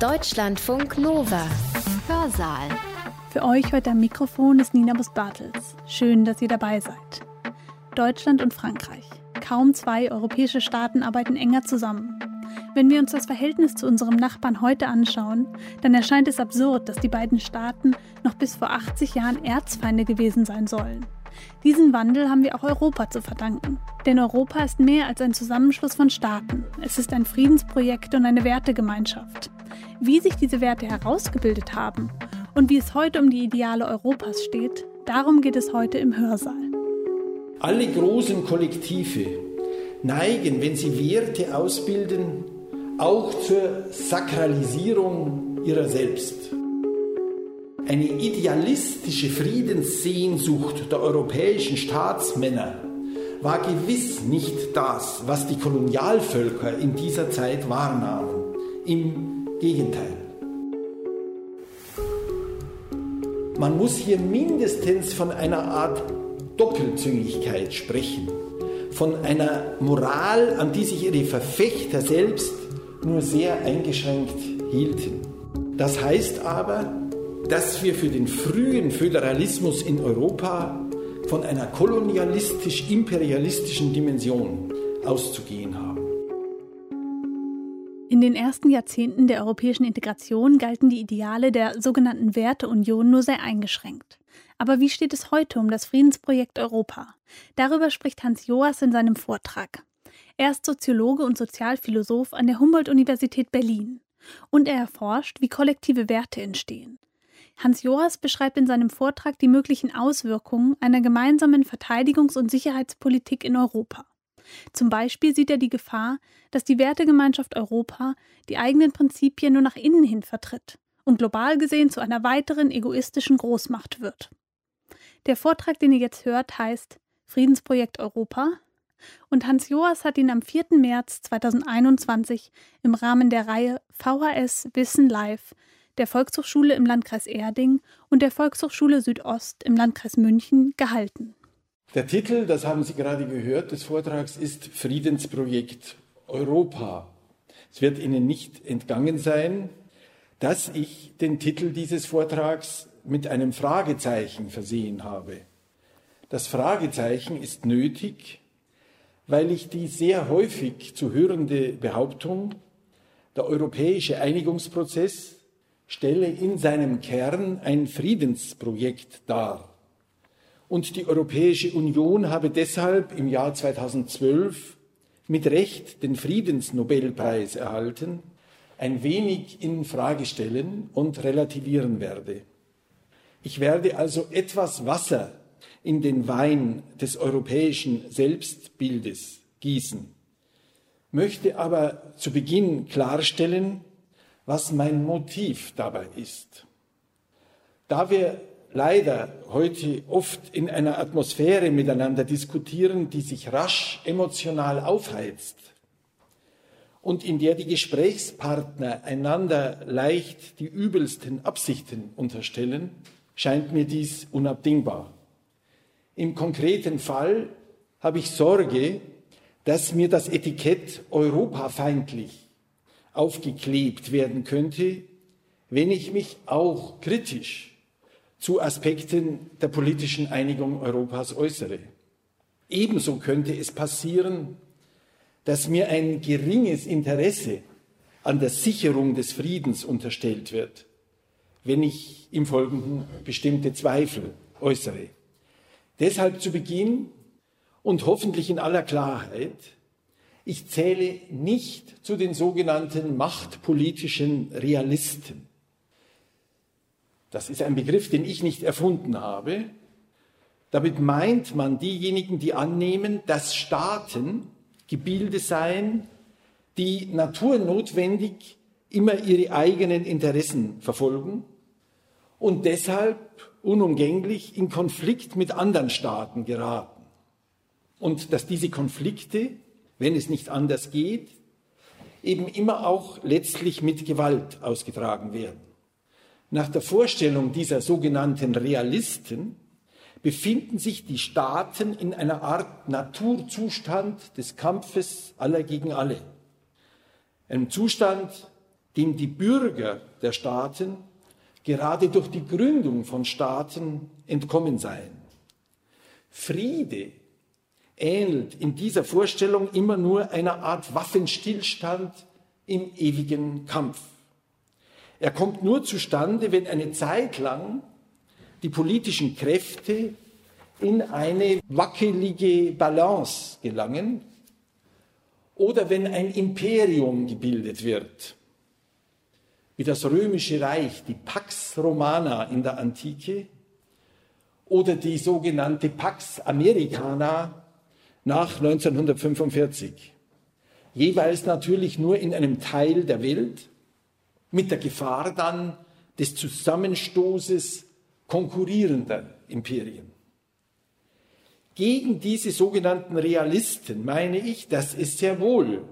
Deutschlandfunk Nova. Hörsaal. Für euch heute am Mikrofon ist Nina Bus-Bartels. Schön, dass ihr dabei seid. Deutschland und Frankreich. Kaum zwei europäische Staaten arbeiten enger zusammen. Wenn wir uns das Verhältnis zu unserem Nachbarn heute anschauen, dann erscheint es absurd, dass die beiden Staaten noch bis vor 80 Jahren Erzfeinde gewesen sein sollen. Diesen Wandel haben wir auch Europa zu verdanken. Denn Europa ist mehr als ein Zusammenschluss von Staaten. Es ist ein Friedensprojekt und eine Wertegemeinschaft. Wie sich diese Werte herausgebildet haben und wie es heute um die Ideale Europas steht, darum geht es heute im Hörsaal. Alle großen Kollektive neigen, wenn sie Werte ausbilden, auch zur Sakralisierung ihrer selbst. Eine idealistische Friedenssehnsucht der europäischen Staatsmänner war gewiss nicht das, was die Kolonialvölker in dieser Zeit wahrnahmen. Im Gegenteil. Man muss hier mindestens von einer Art Doppelzüngigkeit sprechen, von einer Moral, an die sich ihre Verfechter selbst nur sehr eingeschränkt hielten. Das heißt aber, dass wir für den frühen Föderalismus in Europa von einer kolonialistisch-imperialistischen Dimension auszugehen haben. In den ersten Jahrzehnten der europäischen Integration galten die Ideale der sogenannten Werteunion nur sehr eingeschränkt. Aber wie steht es heute um das Friedensprojekt Europa? Darüber spricht Hans Joas in seinem Vortrag. Er ist Soziologe und Sozialphilosoph an der Humboldt-Universität Berlin. Und er erforscht, wie kollektive Werte entstehen. Hans Joas beschreibt in seinem Vortrag die möglichen Auswirkungen einer gemeinsamen Verteidigungs- und Sicherheitspolitik in Europa. Zum Beispiel sieht er die Gefahr, dass die Wertegemeinschaft Europa die eigenen Prinzipien nur nach innen hin vertritt und global gesehen zu einer weiteren egoistischen Großmacht wird. Der Vortrag, den ihr jetzt hört, heißt Friedensprojekt Europa und Hans Joas hat ihn am 4. März 2021 im Rahmen der Reihe VHS Wissen Live der Volkshochschule im Landkreis Erding und der Volkshochschule Südost im Landkreis München gehalten. Der Titel, das haben Sie gerade gehört, des Vortrags ist Friedensprojekt Europa. Es wird Ihnen nicht entgangen sein, dass ich den Titel dieses Vortrags mit einem Fragezeichen versehen habe. Das Fragezeichen ist nötig, weil ich die sehr häufig zu hörende Behauptung, der europäische Einigungsprozess stelle in seinem Kern ein Friedensprojekt dar. Und die Europäische Union habe deshalb im Jahr 2012 mit Recht den Friedensnobelpreis erhalten, ein wenig in Frage stellen und relativieren werde. Ich werde also etwas Wasser in den Wein des europäischen Selbstbildes gießen, möchte aber zu Beginn klarstellen, was mein Motiv dabei ist. Da wir leider heute oft in einer Atmosphäre miteinander diskutieren, die sich rasch emotional aufheizt und in der die Gesprächspartner einander leicht die übelsten Absichten unterstellen, scheint mir dies unabdingbar. Im konkreten Fall habe ich Sorge, dass mir das Etikett europafeindlich aufgeklebt werden könnte, wenn ich mich auch kritisch zu Aspekten der politischen Einigung Europas äußere. Ebenso könnte es passieren, dass mir ein geringes Interesse an der Sicherung des Friedens unterstellt wird, wenn ich im Folgenden bestimmte Zweifel äußere. Deshalb zu Beginn und hoffentlich in aller Klarheit, ich zähle nicht zu den sogenannten machtpolitischen Realisten. Das ist ein Begriff, den ich nicht erfunden habe. Damit meint man diejenigen, die annehmen, dass Staaten Gebilde seien, die naturnotwendig immer ihre eigenen Interessen verfolgen und deshalb unumgänglich in Konflikt mit anderen Staaten geraten. Und dass diese Konflikte wenn es nicht anders geht, eben immer auch letztlich mit Gewalt ausgetragen werden. Nach der Vorstellung dieser sogenannten Realisten befinden sich die Staaten in einer Art Naturzustand des Kampfes aller gegen alle. Ein Zustand, dem die Bürger der Staaten gerade durch die Gründung von Staaten entkommen seien. Friede ähnelt in dieser Vorstellung immer nur einer Art Waffenstillstand im ewigen Kampf. Er kommt nur zustande, wenn eine Zeit lang die politischen Kräfte in eine wackelige Balance gelangen oder wenn ein Imperium gebildet wird, wie das römische Reich, die Pax Romana in der Antike oder die sogenannte Pax Americana nach 1945. Jeweils natürlich nur in einem Teil der Welt, mit der Gefahr dann des Zusammenstoßes konkurrierender Imperien. Gegen diese sogenannten Realisten meine ich, dass es sehr wohl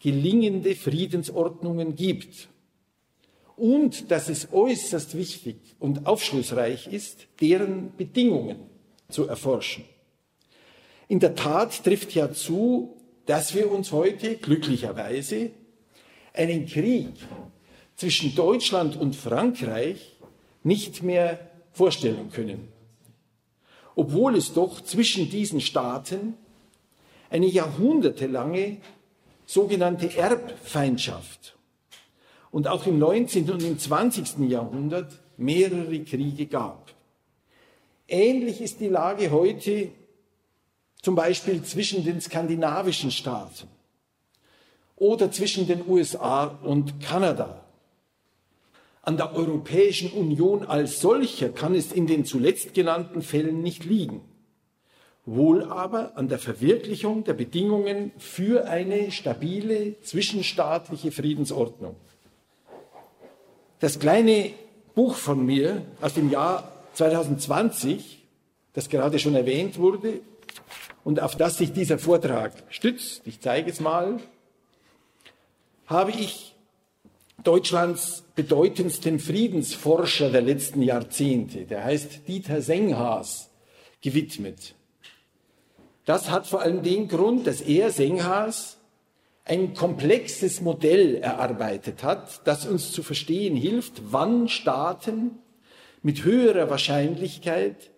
gelingende Friedensordnungen gibt und dass es äußerst wichtig und aufschlussreich ist, deren Bedingungen zu erforschen. In der Tat trifft ja zu, dass wir uns heute glücklicherweise einen Krieg zwischen Deutschland und Frankreich nicht mehr vorstellen können. Obwohl es doch zwischen diesen Staaten eine jahrhundertelange sogenannte Erbfeindschaft und auch im 19. und im 20. Jahrhundert mehrere Kriege gab. Ähnlich ist die Lage heute zum Beispiel zwischen den skandinavischen Staaten oder zwischen den USA und Kanada. An der Europäischen Union als solcher kann es in den zuletzt genannten Fällen nicht liegen, wohl aber an der Verwirklichung der Bedingungen für eine stabile zwischenstaatliche Friedensordnung. Das kleine Buch von mir aus dem Jahr 2020, das gerade schon erwähnt wurde, und auf das sich dieser Vortrag stützt, ich zeige es mal, habe ich Deutschlands bedeutendsten Friedensforscher der letzten Jahrzehnte, der heißt Dieter Senghas, gewidmet. Das hat vor allem den Grund, dass er, Senghas, ein komplexes Modell erarbeitet hat, das uns zu verstehen hilft, wann Staaten mit höherer Wahrscheinlichkeit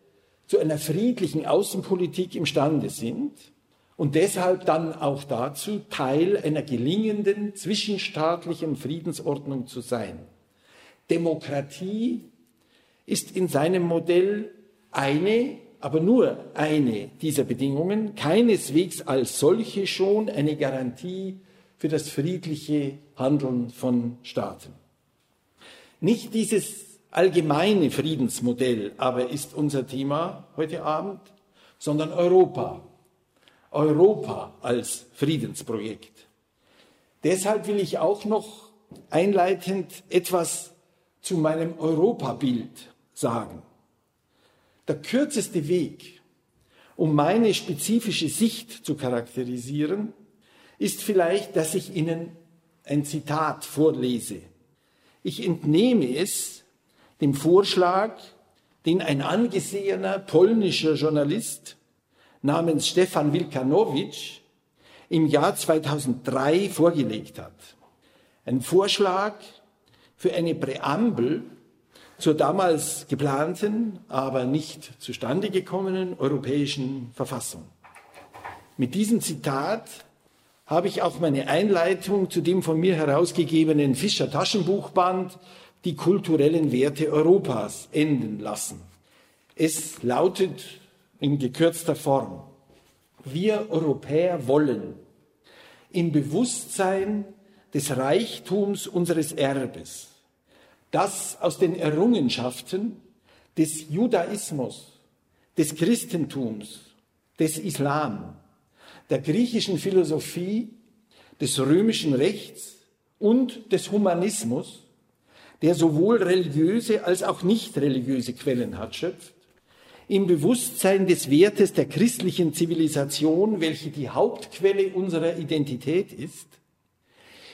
zu einer friedlichen Außenpolitik imstande sind und deshalb dann auch dazu, Teil einer gelingenden zwischenstaatlichen Friedensordnung zu sein. Demokratie ist in seinem Modell eine, aber nur eine dieser Bedingungen, keineswegs als solche schon eine Garantie für das friedliche Handeln von Staaten. Nicht dieses allgemeine Friedensmodell aber ist unser Thema heute Abend, sondern Europa. Europa als Friedensprojekt. Deshalb will ich auch noch einleitend etwas zu meinem Europabild sagen. Der kürzeste Weg, um meine spezifische Sicht zu charakterisieren, ist vielleicht, dass ich Ihnen ein Zitat vorlese. Ich entnehme es dem Vorschlag, den ein angesehener polnischer Journalist namens Stefan Wilkanowitsch im Jahr 2003 vorgelegt hat. Ein Vorschlag für eine Präambel zur damals geplanten, aber nicht zustande gekommenen europäischen Verfassung. Mit diesem Zitat habe ich auch meine Einleitung zu dem von mir herausgegebenen Fischer Taschenbuchband die kulturellen Werte Europas enden lassen. Es lautet in gekürzter Form, wir Europäer wollen im Bewusstsein des Reichtums unseres Erbes, das aus den Errungenschaften des Judaismus, des Christentums, des Islam, der griechischen Philosophie, des römischen Rechts und des Humanismus der sowohl religiöse als auch nicht religiöse Quellen hat, schöpft, im Bewusstsein des Wertes der christlichen Zivilisation, welche die Hauptquelle unserer Identität ist,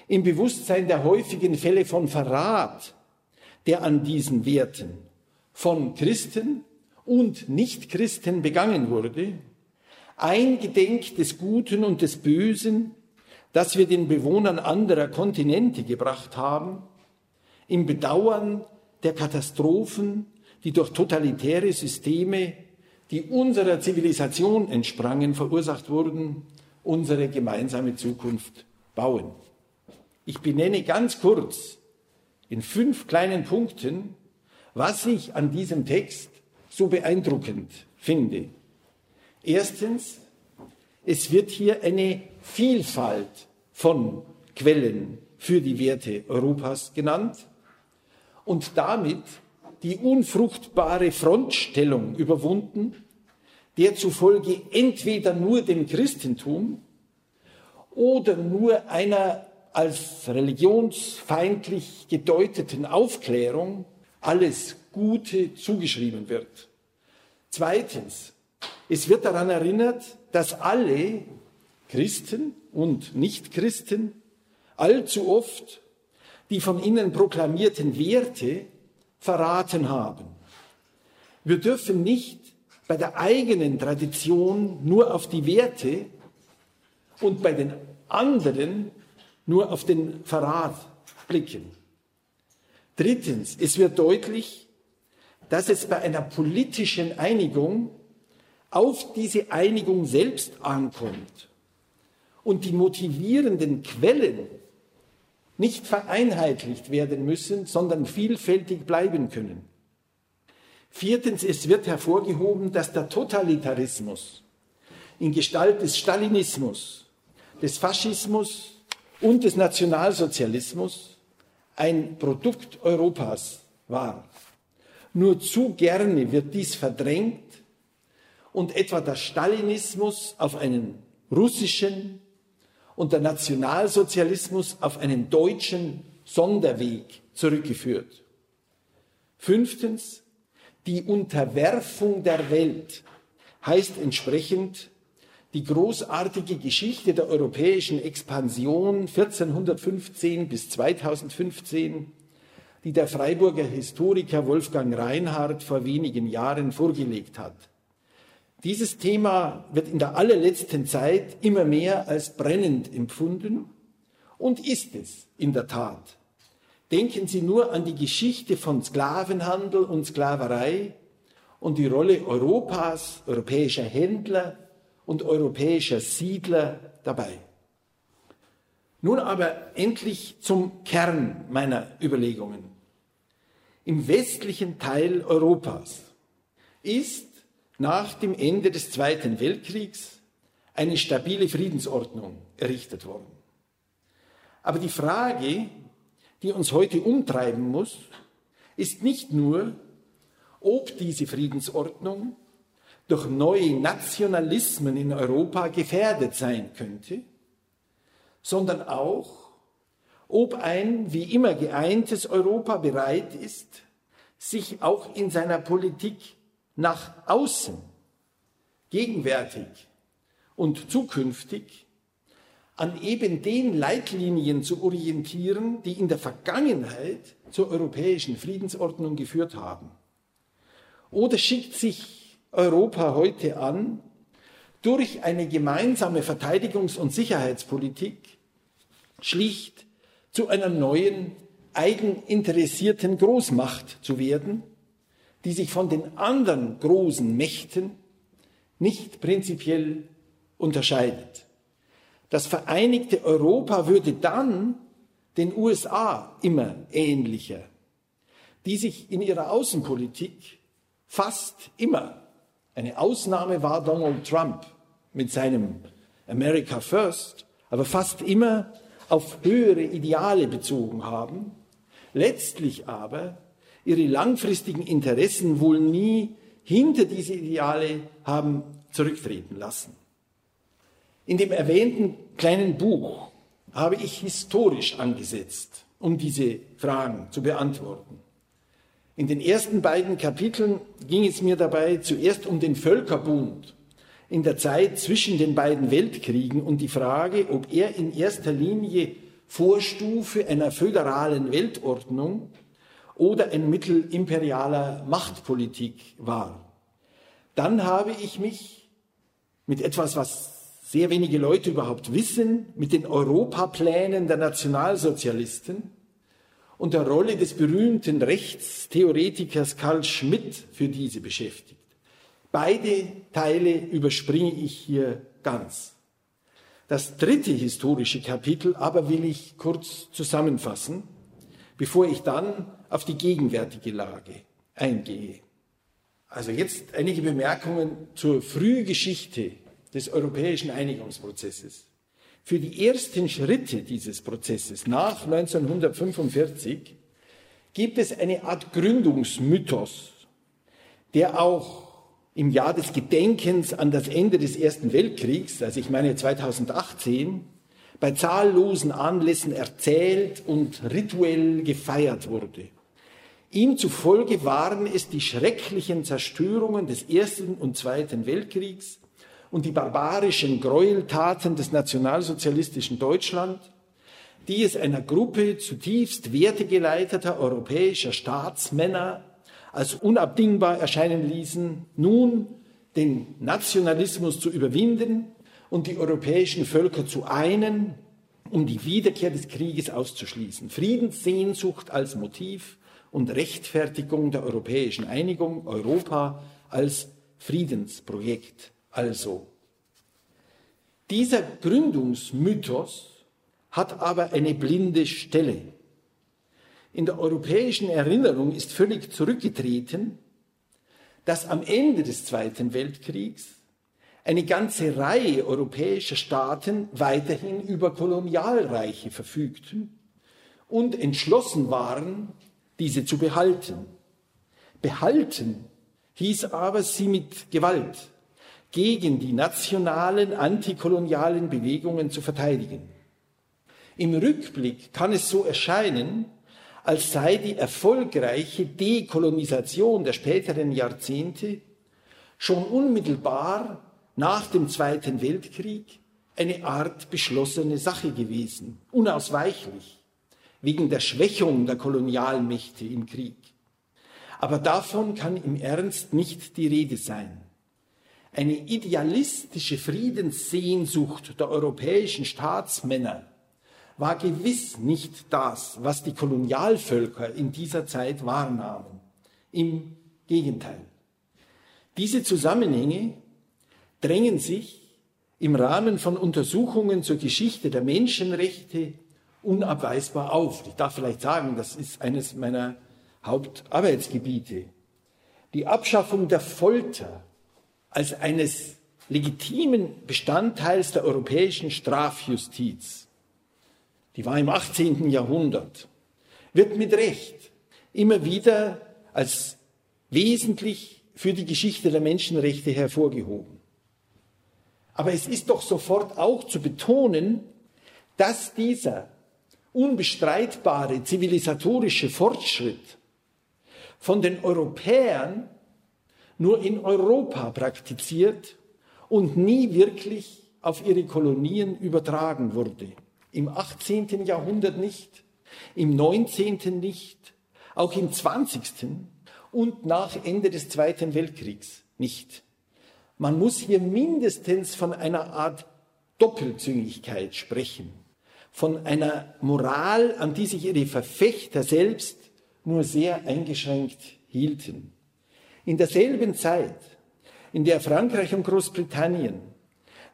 im Bewusstsein der häufigen Fälle von Verrat, der an diesen Werten von Christen und Nichtchristen begangen wurde, eingedenk des Guten und des Bösen, das wir den Bewohnern anderer Kontinente gebracht haben, im Bedauern der Katastrophen, die durch totalitäre Systeme, die unserer Zivilisation entsprangen, verursacht wurden, unsere gemeinsame Zukunft bauen. Ich benenne ganz kurz in fünf kleinen Punkten, was ich an diesem Text so beeindruckend finde. Erstens, es wird hier eine Vielfalt von Quellen für die Werte Europas genannt und damit die unfruchtbare Frontstellung überwunden, der zufolge entweder nur dem Christentum oder nur einer als religionsfeindlich gedeuteten Aufklärung alles Gute zugeschrieben wird. Zweitens, es wird daran erinnert, dass alle Christen und Nichtchristen allzu oft die von ihnen proklamierten Werte verraten haben. Wir dürfen nicht bei der eigenen Tradition nur auf die Werte und bei den anderen nur auf den Verrat blicken. Drittens, es wird deutlich, dass es bei einer politischen Einigung auf diese Einigung selbst ankommt und die motivierenden Quellen nicht vereinheitlicht werden müssen, sondern vielfältig bleiben können. Viertens, es wird hervorgehoben, dass der Totalitarismus in Gestalt des Stalinismus, des Faschismus und des Nationalsozialismus ein Produkt Europas war. Nur zu gerne wird dies verdrängt und etwa der Stalinismus auf einen russischen und der Nationalsozialismus auf einen deutschen Sonderweg zurückgeführt. Fünftens, die Unterwerfung der Welt heißt entsprechend die großartige Geschichte der europäischen Expansion 1415 bis 2015, die der Freiburger Historiker Wolfgang Reinhardt vor wenigen Jahren vorgelegt hat. Dieses Thema wird in der allerletzten Zeit immer mehr als brennend empfunden und ist es in der Tat. Denken Sie nur an die Geschichte von Sklavenhandel und Sklaverei und die Rolle Europas, europäischer Händler und europäischer Siedler dabei. Nun aber endlich zum Kern meiner Überlegungen. Im westlichen Teil Europas ist nach dem Ende des Zweiten Weltkriegs eine stabile Friedensordnung errichtet worden. Aber die Frage, die uns heute umtreiben muss, ist nicht nur, ob diese Friedensordnung durch neue Nationalismen in Europa gefährdet sein könnte, sondern auch, ob ein wie immer geeintes Europa bereit ist, sich auch in seiner Politik nach außen, gegenwärtig und zukünftig an eben den Leitlinien zu orientieren, die in der Vergangenheit zur europäischen Friedensordnung geführt haben. Oder schickt sich Europa heute an, durch eine gemeinsame Verteidigungs- und Sicherheitspolitik schlicht zu einer neuen, eigeninteressierten Großmacht zu werden, die sich von den anderen großen Mächten nicht prinzipiell unterscheidet. Das vereinigte Europa würde dann den USA immer ähnlicher, die sich in ihrer Außenpolitik fast immer, eine Ausnahme war Donald Trump mit seinem America First, aber fast immer auf höhere Ideale bezogen haben, letztlich aber ihre langfristigen Interessen wohl nie hinter diese Ideale haben zurücktreten lassen. In dem erwähnten kleinen Buch habe ich historisch angesetzt, um diese Fragen zu beantworten. In den ersten beiden Kapiteln ging es mir dabei zuerst um den Völkerbund in der Zeit zwischen den beiden Weltkriegen und die Frage, ob er in erster Linie Vorstufe einer föderalen Weltordnung oder ein Mittel imperialer Machtpolitik war. Dann habe ich mich mit etwas, was sehr wenige Leute überhaupt wissen, mit den Europaplänen der Nationalsozialisten und der Rolle des berühmten Rechtstheoretikers Karl Schmidt für diese beschäftigt. Beide Teile überspringe ich hier ganz. Das dritte historische Kapitel aber will ich kurz zusammenfassen, bevor ich dann auf die gegenwärtige Lage eingehe. Also jetzt einige Bemerkungen zur Frühgeschichte des europäischen Einigungsprozesses. Für die ersten Schritte dieses Prozesses nach 1945 gibt es eine Art Gründungsmythos, der auch im Jahr des Gedenkens an das Ende des Ersten Weltkriegs, also ich meine 2018, bei zahllosen Anlässen erzählt und rituell gefeiert wurde. Ihm zufolge waren es die schrecklichen Zerstörungen des Ersten und Zweiten Weltkriegs und die barbarischen Gräueltaten des nationalsozialistischen Deutschland, die es einer Gruppe zutiefst wertegeleiteter europäischer Staatsmänner als unabdingbar erscheinen ließen, nun den Nationalismus zu überwinden und die europäischen Völker zu einen, um die Wiederkehr des Krieges auszuschließen. Friedenssehnsucht als Motiv und Rechtfertigung der europäischen Einigung, Europa als Friedensprojekt also. Dieser Gründungsmythos hat aber eine blinde Stelle. In der europäischen Erinnerung ist völlig zurückgetreten, dass am Ende des Zweiten Weltkriegs eine ganze Reihe europäischer Staaten weiterhin über Kolonialreiche verfügten und entschlossen waren, diese zu behalten. Behalten hieß aber, sie mit Gewalt gegen die nationalen antikolonialen Bewegungen zu verteidigen. Im Rückblick kann es so erscheinen, als sei die erfolgreiche Dekolonisation der späteren Jahrzehnte schon unmittelbar nach dem Zweiten Weltkrieg eine Art beschlossene Sache gewesen, unausweichlich, wegen der Schwächung der Kolonialmächte im Krieg. Aber davon kann im Ernst nicht die Rede sein. Eine idealistische Friedenssehnsucht der europäischen Staatsmänner war gewiss nicht das, was die Kolonialvölker in dieser Zeit wahrnahmen. Im Gegenteil. Diese Zusammenhänge drängen sich im Rahmen von Untersuchungen zur Geschichte der Menschenrechte unabweisbar auf. Ich darf vielleicht sagen, das ist eines meiner Hauptarbeitsgebiete. Die Abschaffung der Folter als eines legitimen Bestandteils der europäischen Strafjustiz, die war im 18. Jahrhundert, wird mit Recht immer wieder als wesentlich für die Geschichte der Menschenrechte hervorgehoben. Aber es ist doch sofort auch zu betonen, dass dieser unbestreitbare zivilisatorische Fortschritt von den Europäern nur in Europa praktiziert und nie wirklich auf ihre Kolonien übertragen wurde. Im 18. Jahrhundert nicht, im 19. nicht, auch im 20. und nach Ende des Zweiten Weltkriegs nicht. Man muss hier mindestens von einer Art Doppelzüngigkeit sprechen, von einer Moral, an die sich ihre Verfechter selbst nur sehr eingeschränkt hielten. In derselben Zeit, in der Frankreich und Großbritannien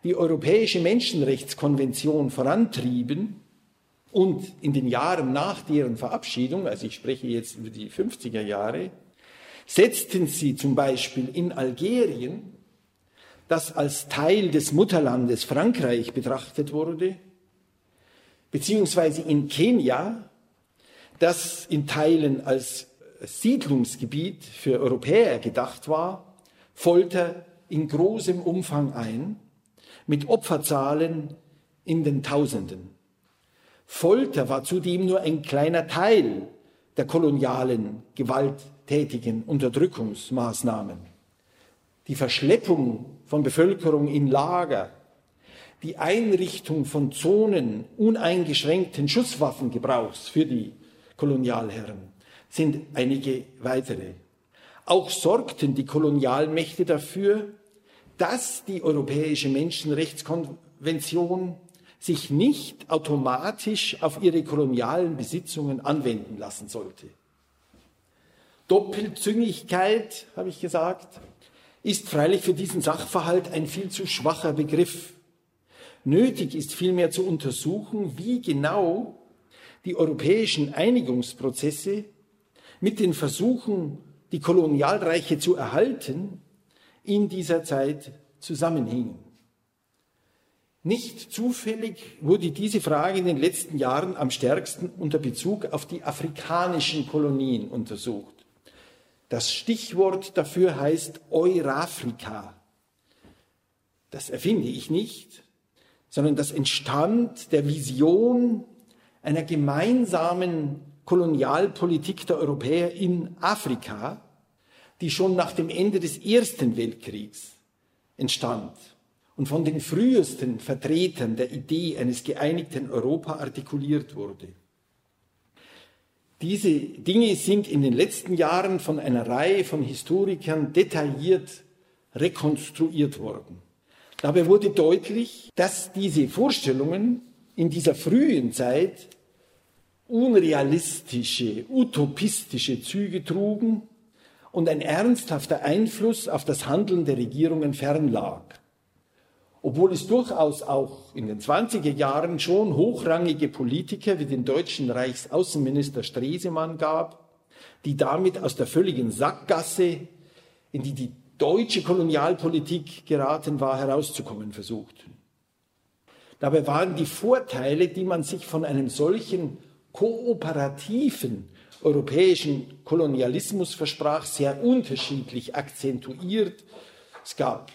die Europäische Menschenrechtskonvention vorantrieben und in den Jahren nach deren Verabschiedung, also ich spreche jetzt über die 50er Jahre, setzten sie zum Beispiel in Algerien, das als Teil des Mutterlandes Frankreich betrachtet wurde, beziehungsweise in Kenia, das in Teilen als Siedlungsgebiet für Europäer gedacht war, Folter in großem Umfang ein, mit Opferzahlen in den Tausenden. Folter war zudem nur ein kleiner Teil der kolonialen, gewalttätigen Unterdrückungsmaßnahmen. Die Verschleppung von Bevölkerung in Lager, die Einrichtung von Zonen uneingeschränkten Schusswaffengebrauchs für die Kolonialherren, sind einige weitere. Auch sorgten die Kolonialmächte dafür, dass die Europäische Menschenrechtskonvention sich nicht automatisch auf ihre kolonialen Besitzungen anwenden lassen sollte. Doppelzüngigkeit, habe ich gesagt, ist freilich für diesen Sachverhalt ein viel zu schwacher Begriff. Nötig ist vielmehr zu untersuchen, wie genau die europäischen Einigungsprozesse mit den Versuchen, die Kolonialreiche zu erhalten, in dieser Zeit zusammenhingen. Nicht zufällig wurde diese Frage in den letzten Jahren am stärksten unter Bezug auf die afrikanischen Kolonien untersucht. Das Stichwort dafür heißt Eurafrika. Das erfinde ich nicht, sondern das entstand der Vision einer gemeinsamen Kolonialpolitik der Europäer in Afrika, die schon nach dem Ende des Ersten Weltkriegs entstand und von den frühesten Vertretern der Idee eines geeinigten Europa artikuliert wurde. Diese Dinge sind in den letzten Jahren von einer Reihe von Historikern detailliert rekonstruiert worden. Dabei wurde deutlich, dass diese Vorstellungen in dieser frühen Zeit unrealistische, utopistische Züge trugen und ein ernsthafter Einfluss auf das Handeln der Regierungen fernlag. Obwohl es durchaus auch in den 20er Jahren schon hochrangige Politiker wie den deutschen Reichsaußenminister Stresemann gab, die damit aus der völligen Sackgasse, in die die deutsche Kolonialpolitik geraten war, herauszukommen versuchten. Dabei waren die Vorteile, die man sich von einem solchen kooperativen europäischen Kolonialismus versprach, sehr unterschiedlich akzentuiert. Es gab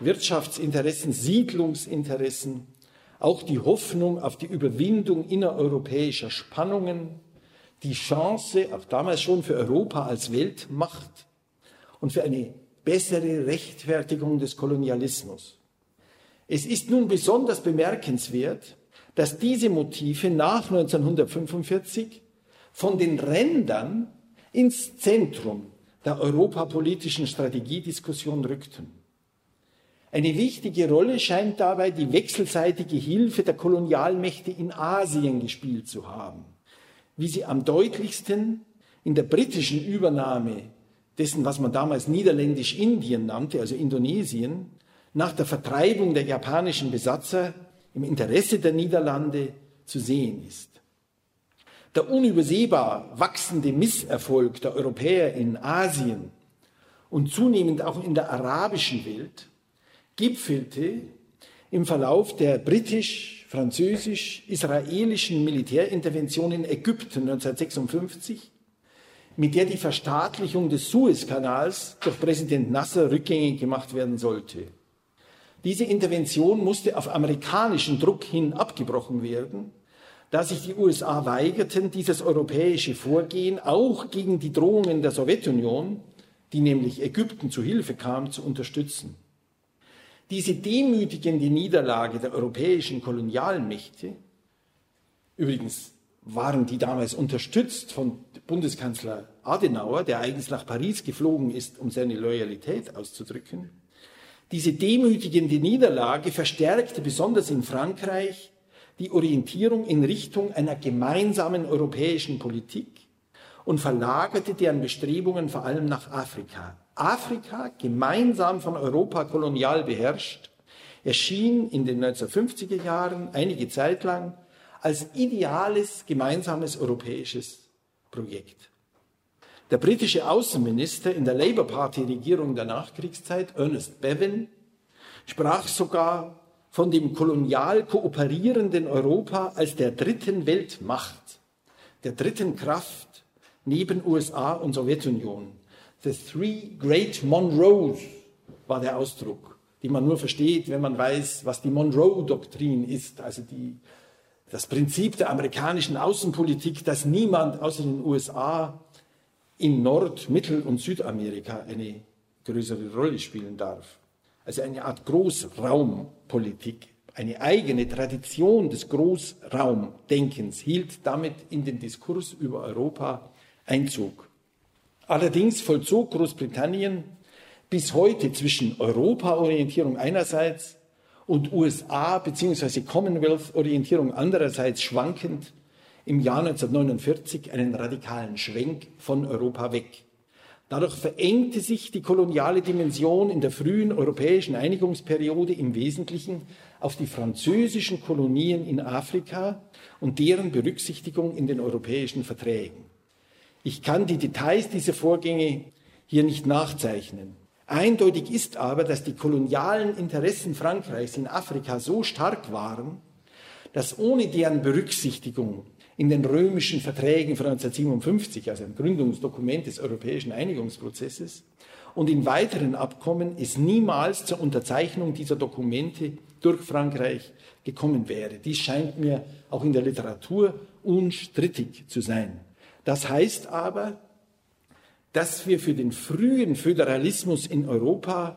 Wirtschaftsinteressen, Siedlungsinteressen, auch die Hoffnung auf die Überwindung innereuropäischer Spannungen, die Chance, auch damals schon für Europa als Weltmacht und für eine bessere Rechtfertigung des Kolonialismus. Es ist nun besonders bemerkenswert, dass diese Motive nach 1945 von den Rändern ins Zentrum der europapolitischen Strategiediskussion rückten. Eine wichtige Rolle scheint dabei die wechselseitige Hilfe der Kolonialmächte in Asien gespielt zu haben, wie sie am deutlichsten in der britischen Übernahme dessen, was man damals Niederländisch-Indien nannte, also Indonesien, nach der Vertreibung der japanischen Besatzer im Interesse der Niederlande zu sehen ist. Der unübersehbar wachsende Misserfolg der Europäer in Asien und zunehmend auch in der arabischen Welt gipfelte im Verlauf der britisch-französisch-israelischen Militärintervention in Ägypten 1956, mit der die Verstaatlichung des Suezkanals durch Präsident Nasser rückgängig gemacht werden sollte. Diese Intervention musste auf amerikanischen Druck hin abgebrochen werden, da sich die USA weigerten, dieses europäische Vorgehen auch gegen die Drohungen der Sowjetunion, die nämlich Ägypten zu Hilfe kam, zu unterstützen. Diese demütigende Niederlage der europäischen Kolonialmächte, übrigens waren die damals unterstützt von Bundeskanzler Adenauer, der eigens nach Paris geflogen ist, um seine Loyalität auszudrücken, diese demütigende Niederlage verstärkte besonders in Frankreich die Orientierung in Richtung einer gemeinsamen europäischen Politik und verlagerte deren Bestrebungen vor allem nach Afrika. Afrika, gemeinsam von Europa kolonial beherrscht, erschien in den 1950er Jahren einige Zeit lang als ideales gemeinsames europäisches Projekt. Der britische Außenminister in der Labour Party Regierung der Nachkriegszeit, Ernest Bevin, sprach sogar von dem kolonial kooperierenden Europa als der dritten Weltmacht, der dritten Kraft neben USA und Sowjetunion. The Three Great Monroes war der Ausdruck, den man nur versteht, wenn man weiß, was die Monroe-Doktrin ist, also die, das Prinzip der amerikanischen Außenpolitik, dass niemand außer den USA in Nord-, Mittel- und Südamerika eine größere Rolle spielen darf. Also eine Art Großraumpolitik, eine eigene Tradition des Großraumdenkens hielt damit in den Diskurs über Europa Einzug. Allerdings vollzog Großbritannien bis heute zwischen Europa-Orientierung einerseits und USA bzw. Commonwealth-Orientierung andererseits schwankend, im Jahr 1949 einen radikalen Schwenk von Europa weg. Dadurch verengte sich die koloniale Dimension in der frühen europäischen Einigungsperiode im Wesentlichen auf die französischen Kolonien in Afrika und deren Berücksichtigung in den europäischen Verträgen. Ich kann die Details dieser Vorgänge hier nicht nachzeichnen. Eindeutig ist aber, dass die kolonialen Interessen Frankreichs in Afrika so stark waren, dass ohne deren Berücksichtigung in den römischen Verträgen von 1957, also ein Gründungsdokument des europäischen Einigungsprozesses, und in weiteren Abkommen es niemals zur Unterzeichnung dieser Dokumente durch Frankreich gekommen wäre. Dies scheint mir auch in der Literatur unstrittig zu sein. Das heißt aber, dass wir für den frühen Föderalismus in Europa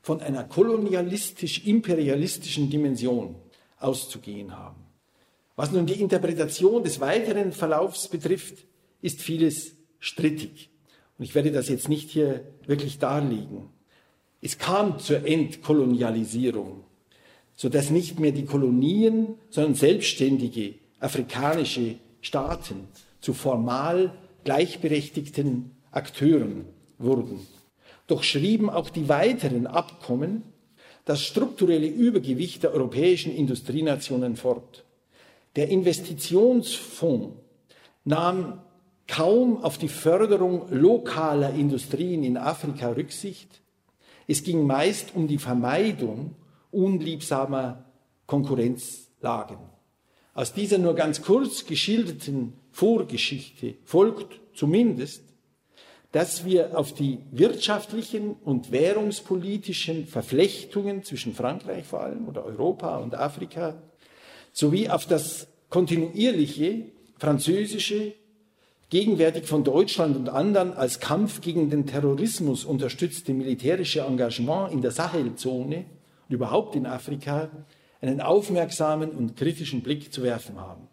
von einer kolonialistisch-imperialistischen Dimension auszugehen haben. Was nun die Interpretation des weiteren Verlaufs betrifft, ist vieles strittig. Und ich werde das jetzt nicht hier wirklich darlegen. Es kam zur Entkolonialisierung, sodass nicht mehr die Kolonien, sondern selbstständige afrikanische Staaten zu formal gleichberechtigten Akteuren wurden. Doch schrieben auch die weiteren Abkommen das strukturelle Übergewicht der europäischen Industrienationen fort. Der Investitionsfonds nahm kaum auf die Förderung lokaler Industrien in Afrika Rücksicht. Es ging meist um die Vermeidung unliebsamer Konkurrenzlagen. Aus dieser nur ganz kurz geschilderten Vorgeschichte folgt zumindest, dass wir auf die wirtschaftlichen und währungspolitischen Verflechtungen zwischen Frankreich vor allem oder Europa und Afrika sowie auf das kontinuierliche französische, gegenwärtig von Deutschland und anderen als Kampf gegen den Terrorismus unterstützte militärische Engagement in der Sahelzone und überhaupt in Afrika einen aufmerksamen und kritischen Blick zu werfen haben.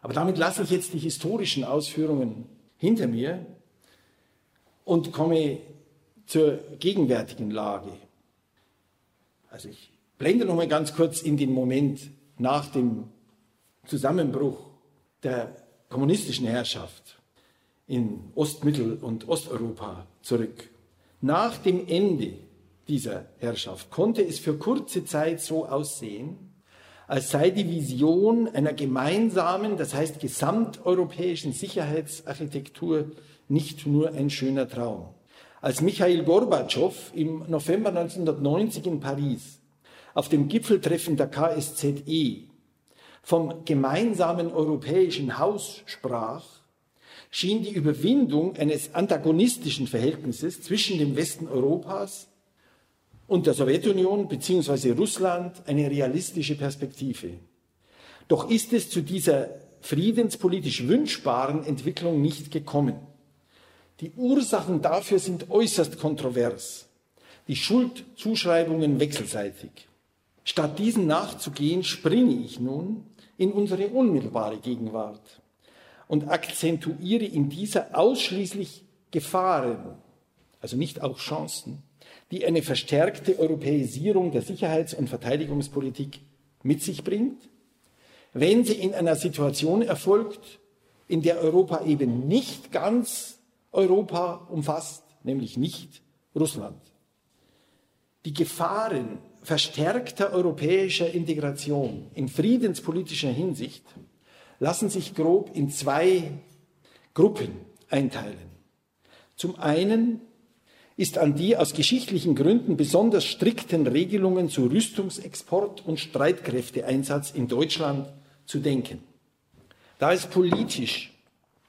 Aber damit lasse ich jetzt die historischen Ausführungen hinter mir und komme zur gegenwärtigen Lage. Also ich blende noch mal ganz kurz in den Moment nach dem Zusammenbruch der kommunistischen Herrschaft in Ost-, Mittel- und Osteuropa zurück. Nach dem Ende dieser Herrschaft konnte es für kurze Zeit so aussehen, als sei die Vision einer gemeinsamen, das heißt gesamteuropäischen Sicherheitsarchitektur nicht nur ein schöner Traum. Als Michail Gorbatschow im November 1990 in Paris auf dem Gipfeltreffen der KSZE vom gemeinsamen europäischen Haus sprach, schien die Überwindung eines antagonistischen Verhältnisses zwischen dem Westen Europas und der Sowjetunion bzw. Russland eine realistische Perspektive. Doch ist es zu dieser friedenspolitisch wünschbaren Entwicklung nicht gekommen. Die Ursachen dafür sind äußerst kontrovers. Die Schuldzuschreibungen wechselseitig. Statt diesen nachzugehen, springe ich nun in unsere unmittelbare Gegenwart und akzentuiere in dieser ausschließlich Gefahren, also nicht auch Chancen, die eine verstärkte Europäisierung der Sicherheits- und Verteidigungspolitik mit sich bringt, wenn sie in einer Situation erfolgt, in der Europa eben nicht ganz Europa umfasst, nämlich nicht Russland. Die Gefahren verstärkter europäischer Integration in friedenspolitischer Hinsicht lassen sich grob in zwei Gruppen einteilen. Zum einen ist an die aus geschichtlichen Gründen besonders strikten Regelungen zu Rüstungsexport und Streitkräfteeinsatz in Deutschland zu denken. Da es politisch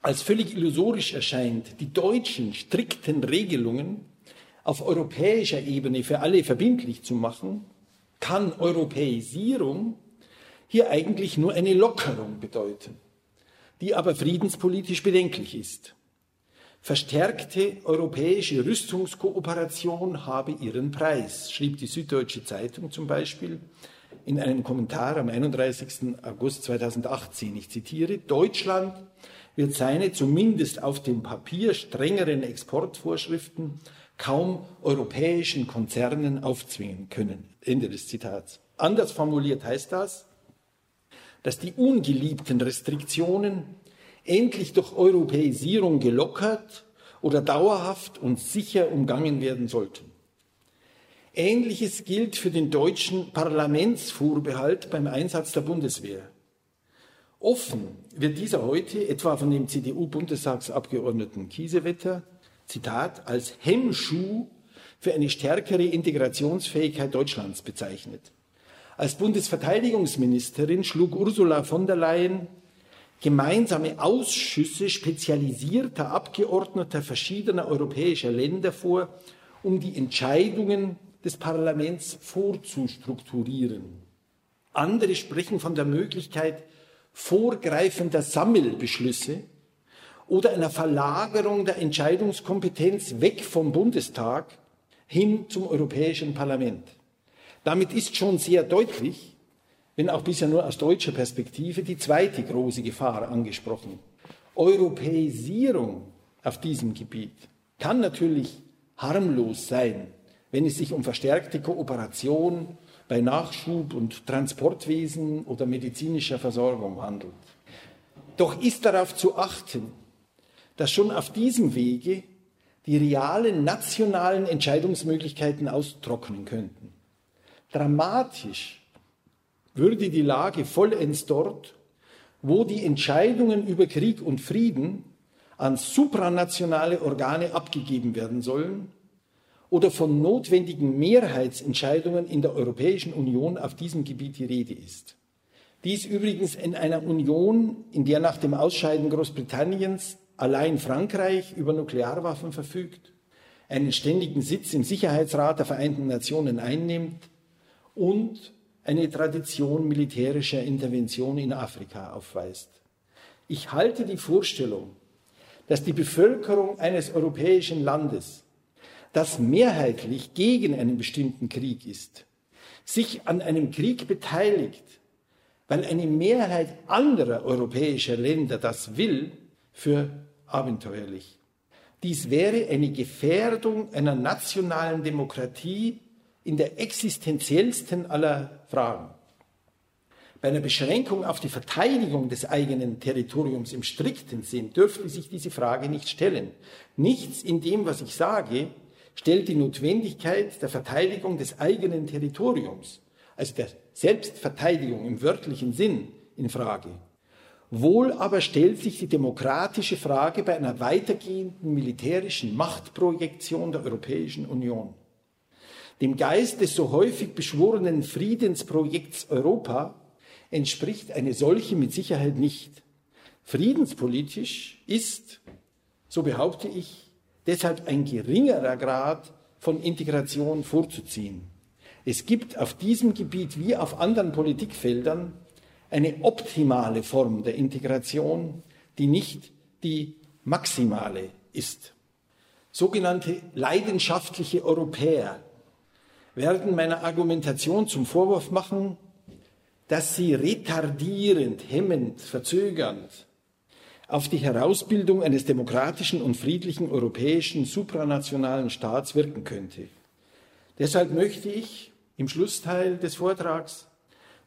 als völlig illusorisch erscheint, die deutschen strikten Regelungen auf europäischer Ebene für alle verbindlich zu machen, kann Europäisierung hier eigentlich nur eine Lockerung bedeuten, die aber friedenspolitisch bedenklich ist. Verstärkte europäische Rüstungskooperation habe ihren Preis, schrieb die Süddeutsche Zeitung zum Beispiel in einem Kommentar am 31. August 2018. Ich zitiere, Deutschland wird seine zumindest auf dem Papier strengeren Exportvorschriften kaum europäischen Konzernen aufzwingen können. Ende des Zitats. Anders formuliert heißt das, dass die ungeliebten Restriktionen endlich durch Europäisierung gelockert oder dauerhaft und sicher umgangen werden sollten. Ähnliches gilt für den deutschen Parlamentsvorbehalt beim Einsatz der Bundeswehr. Offen wird dieser heute etwa von dem CDU-Bundestagsabgeordneten Kiesewetter, Zitat, als Hemmschuh für eine stärkere Integrationsfähigkeit Deutschlands bezeichnet. Als Bundesverteidigungsministerin schlug Ursula von der Leyen gemeinsame Ausschüsse spezialisierter Abgeordneter verschiedener europäischer Länder vor, um die Entscheidungen des Parlaments vorzustrukturieren. Andere sprechen von der Möglichkeit vorgreifender Sammelbeschlüsse oder einer Verlagerung der Entscheidungskompetenz weg vom Bundestag hin zum Europäischen Parlament. Damit ist schon sehr deutlich, wenn auch bisher nur aus deutscher Perspektive, die zweite große Gefahr angesprochen. Europäisierung auf diesem Gebiet kann natürlich harmlos sein, wenn es sich um verstärkte Kooperation bei Nachschub und Transportwesen oder medizinischer Versorgung handelt. Doch ist darauf zu achten, dass schon auf diesem Wege die realen nationalen Entscheidungsmöglichkeiten austrocknen könnten. Dramatisch würde die Lage vollends dort, wo die Entscheidungen über Krieg und Frieden an supranationale Organe abgegeben werden sollen oder von notwendigen Mehrheitsentscheidungen in der Europäischen Union auf diesem Gebiet die Rede ist. Dies übrigens in einer Union, in der nach dem Ausscheiden Großbritanniens allein Frankreich über Nuklearwaffen verfügt, einen ständigen Sitz im Sicherheitsrat der Vereinten Nationen einnimmt und eine Tradition militärischer Intervention in Afrika aufweist. Ich halte die Vorstellung, dass die Bevölkerung eines europäischen Landes, das mehrheitlich gegen einen bestimmten Krieg ist, sich an einem Krieg beteiligt, weil eine Mehrheit anderer europäischer Länder das will, für abenteuerlich. Dies wäre eine Gefährdung einer nationalen Demokratie in der existenziellsten aller Fragen. Bei einer Beschränkung auf die Verteidigung des eigenen Territoriums im strikten Sinn dürfte sich diese Frage nicht stellen. Nichts in dem, was ich sage, stellt die Notwendigkeit der Verteidigung des eigenen Territoriums, also der Selbstverteidigung im wörtlichen Sinn, in Frage. Wohl aber stellt sich die demokratische Frage bei einer weitergehenden militärischen Machtprojektion der Europäischen Union. Dem Geist des so häufig beschworenen Friedensprojekts Europa entspricht eine solche mit Sicherheit nicht. Friedenspolitisch ist, so behaupte ich, deshalb ein geringerer Grad von Integration vorzuziehen. Es gibt auf diesem Gebiet wie auf anderen Politikfeldern eine optimale Form der Integration, die nicht die maximale ist. Sogenannte leidenschaftliche Europäer werden meiner Argumentation zum Vorwurf machen, dass sie retardierend, hemmend, verzögernd auf die Herausbildung eines demokratischen und friedlichen europäischen supranationalen Staats wirken könnte. Deshalb möchte ich im Schlussteil des Vortrags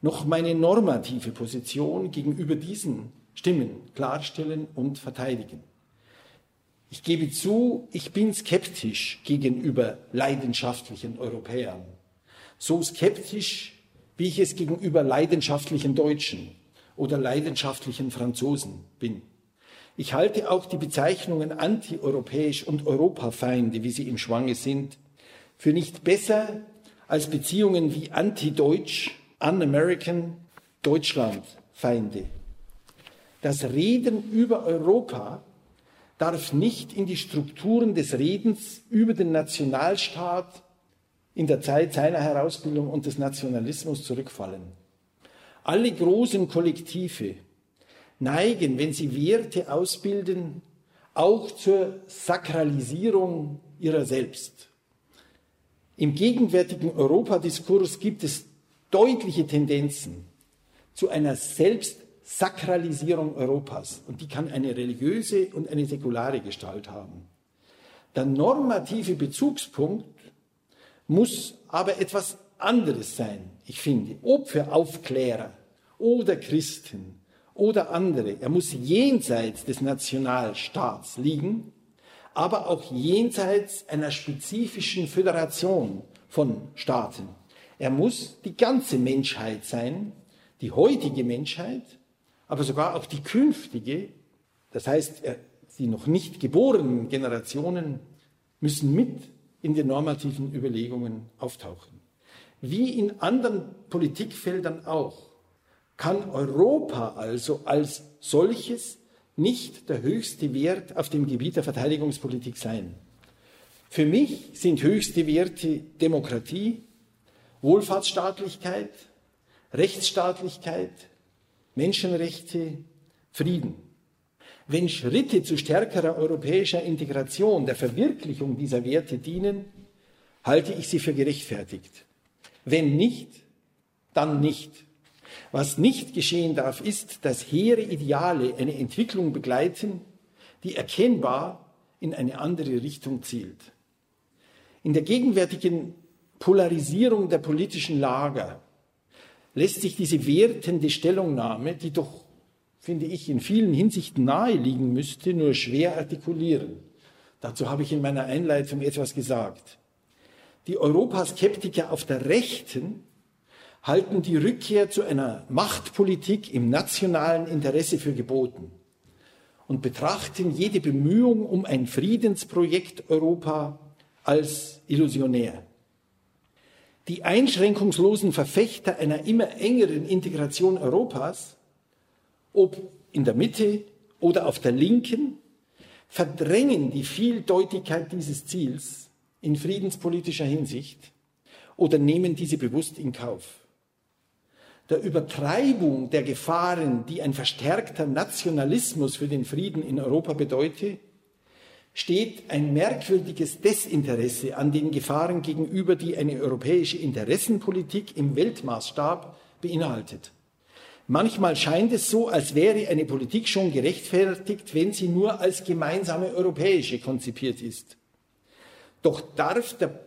noch meine normative Position gegenüber diesen Stimmen klarstellen und verteidigen. Ich gebe zu, ich bin skeptisch gegenüber leidenschaftlichen Europäern. So skeptisch, wie ich es gegenüber leidenschaftlichen Deutschen oder leidenschaftlichen Franzosen bin. Ich halte auch die Bezeichnungen antieuropäisch und Europafeinde, wie sie im Schwange sind, für nicht besser als Beziehungen wie anti-deutsch, un-American, Deutschlandfeinde. Das Reden über Europa darf nicht in die Strukturen des Redens über den Nationalstaat in der Zeit seiner Herausbildung und des Nationalismus zurückfallen. Alle großen Kollektive neigen, wenn sie Werte ausbilden, auch zur Sakralisierung ihrer selbst. Im gegenwärtigen Europadiskurs gibt es deutliche Tendenzen zu einer Selbst Sakralisierung Europas. Und die kann eine religiöse und eine säkulare Gestalt haben. Der normative Bezugspunkt muss aber etwas anderes sein, ich finde, ob für Aufklärer oder Christen oder andere. Er muss jenseits des Nationalstaats liegen, aber auch jenseits einer spezifischen Föderation von Staaten. Er muss die ganze Menschheit sein, die heutige Menschheit, aber sogar auch die künftige. Das heißt, die noch nicht geborenen Generationen müssen mit in den normativen Überlegungen auftauchen. Wie in anderen Politikfeldern auch kann Europa also als solches nicht der höchste Wert auf dem Gebiet der Verteidigungspolitik sein. Für mich sind höchste Werte Demokratie, Wohlfahrtsstaatlichkeit, Rechtsstaatlichkeit, Menschenrechte, Frieden. Wenn Schritte zu stärkerer europäischer Integration der Verwirklichung dieser Werte dienen, halte ich sie für gerechtfertigt. Wenn nicht, dann nicht. Was nicht geschehen darf, ist, dass hehre Ideale eine Entwicklung begleiten, die erkennbar in eine andere Richtung zielt. In der gegenwärtigen Polarisierung der politischen Lager lässt sich diese wertende Stellungnahme, die doch, finde ich, in vielen Hinsichten nahe liegen müsste, nur schwer artikulieren. Dazu habe ich in meiner Einleitung etwas gesagt. Die Europaskeptiker auf der Rechten halten die Rückkehr zu einer Machtpolitik im nationalen Interesse für geboten und betrachten jede Bemühung um ein Friedensprojekt Europa als illusionär. Die einschränkungslosen Verfechter einer immer engeren Integration Europas, ob in der Mitte oder auf der Linken, verdrängen die Vieldeutigkeit dieses Ziels in friedenspolitischer Hinsicht oder nehmen diese bewusst in Kauf der Übertreibung der Gefahren, die ein verstärkter Nationalismus für den Frieden in Europa bedeute, steht ein merkwürdiges Desinteresse an den Gefahren gegenüber, die eine europäische Interessenpolitik im Weltmaßstab beinhaltet. Manchmal scheint es so, als wäre eine Politik schon gerechtfertigt, wenn sie nur als gemeinsame europäische konzipiert ist. Doch darf der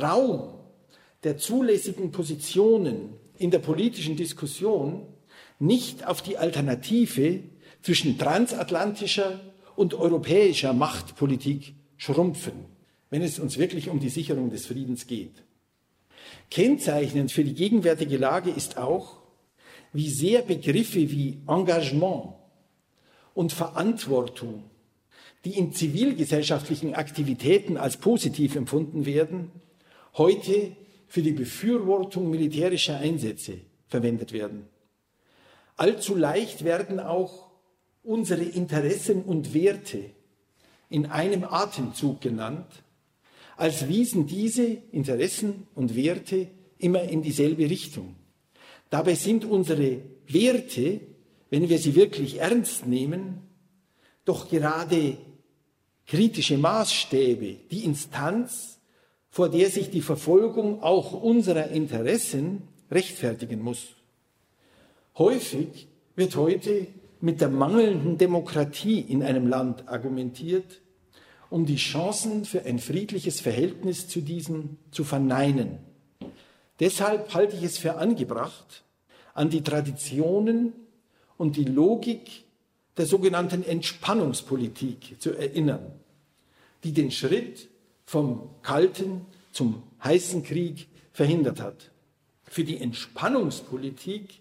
Raum der zulässigen Positionen in der politischen Diskussion nicht auf die Alternative zwischen transatlantischer und europäischer Machtpolitik schrumpfen, wenn es uns wirklich um die Sicherung des Friedens geht. Kennzeichnend für die gegenwärtige Lage ist auch, wie sehr Begriffe wie Engagement und Verantwortung, die in zivilgesellschaftlichen Aktivitäten als positiv empfunden werden, heute für die Befürwortung militärischer Einsätze verwendet werden. Allzu leicht werden auch unsere Interessen und Werte in einem Atemzug genannt, als wiesen diese Interessen und Werte immer in dieselbe Richtung. Dabei sind unsere Werte, wenn wir sie wirklich ernst nehmen, doch gerade kritische Maßstäbe, die Instanz, vor der sich die Verfolgung auch unserer Interessen rechtfertigen muss. Häufig wird heute mit der mangelnden Demokratie in einem Land argumentiert, um die Chancen für ein friedliches Verhältnis zu diesem zu verneinen. Deshalb halte ich es für angebracht, an die Traditionen und die Logik der sogenannten Entspannungspolitik zu erinnern, die den Schritt vom Kalten zum heißen Krieg verhindert hat. Für die Entspannungspolitik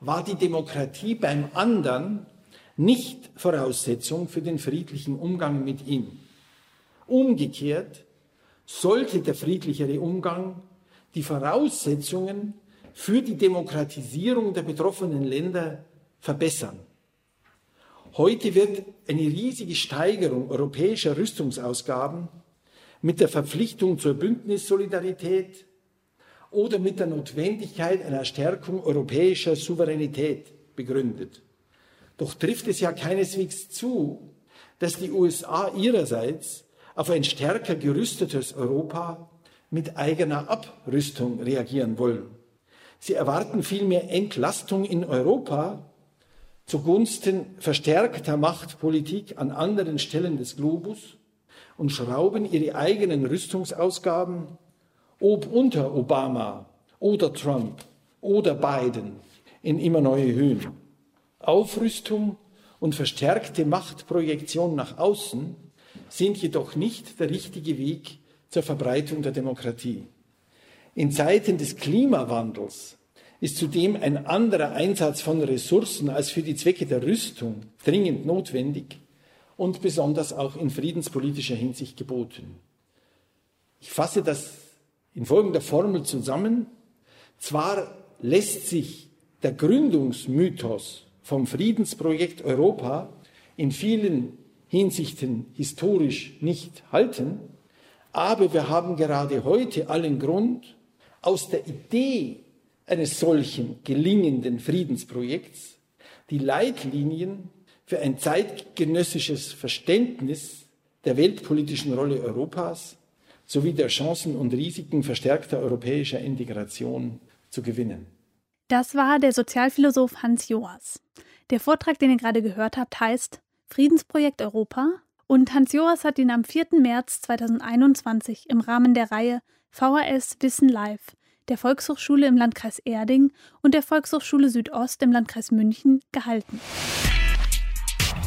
war die Demokratie beim anderen nicht Voraussetzung für den friedlichen Umgang mit ihm. Umgekehrt sollte der friedlichere Umgang die Voraussetzungen für die Demokratisierung der betroffenen Länder verbessern. Heute wird eine riesige Steigerung europäischer Rüstungsausgaben mit der Verpflichtung zur Bündnissolidarität oder mit der Notwendigkeit einer Stärkung europäischer Souveränität begründet. Doch trifft es ja keineswegs zu, dass die USA ihrerseits auf ein stärker gerüstetes Europa mit eigener Abrüstung reagieren wollen. Sie erwarten vielmehr Entlastung in Europa zugunsten verstärkter Machtpolitik an anderen Stellen des Globus und schrauben ihre eigenen Rüstungsausgaben, ob unter Obama oder Trump oder Biden, in immer neue Höhen. Aufrüstung und verstärkte Machtprojektion nach außen sind jedoch nicht der richtige Weg zur Verbreitung der Demokratie. In Zeiten des Klimawandels ist zudem ein anderer Einsatz von Ressourcen als für die Zwecke der Rüstung dringend notwendig und besonders auch in friedenspolitischer Hinsicht geboten. Ich fasse das in folgender Formel zusammen. Zwar lässt sich der Gründungsmythos vom Friedensprojekt Europa in vielen Hinsichten historisch nicht halten, aber wir haben gerade heute allen Grund, aus der Idee eines solchen gelingenden Friedensprojekts die Leitlinien für ein zeitgenössisches Verständnis der weltpolitischen Rolle Europas sowie der Chancen und Risiken verstärkter europäischer Integration zu gewinnen. Das war der Sozialphilosoph Hans Joas. Der Vortrag, den ihr gerade gehört habt, heißt Friedensprojekt Europa und Hans Joas hat ihn am 4. März 2021 im Rahmen der Reihe VHS Wissen Live der Volkshochschule im Landkreis Erding und der Volkshochschule Südost im Landkreis München gehalten.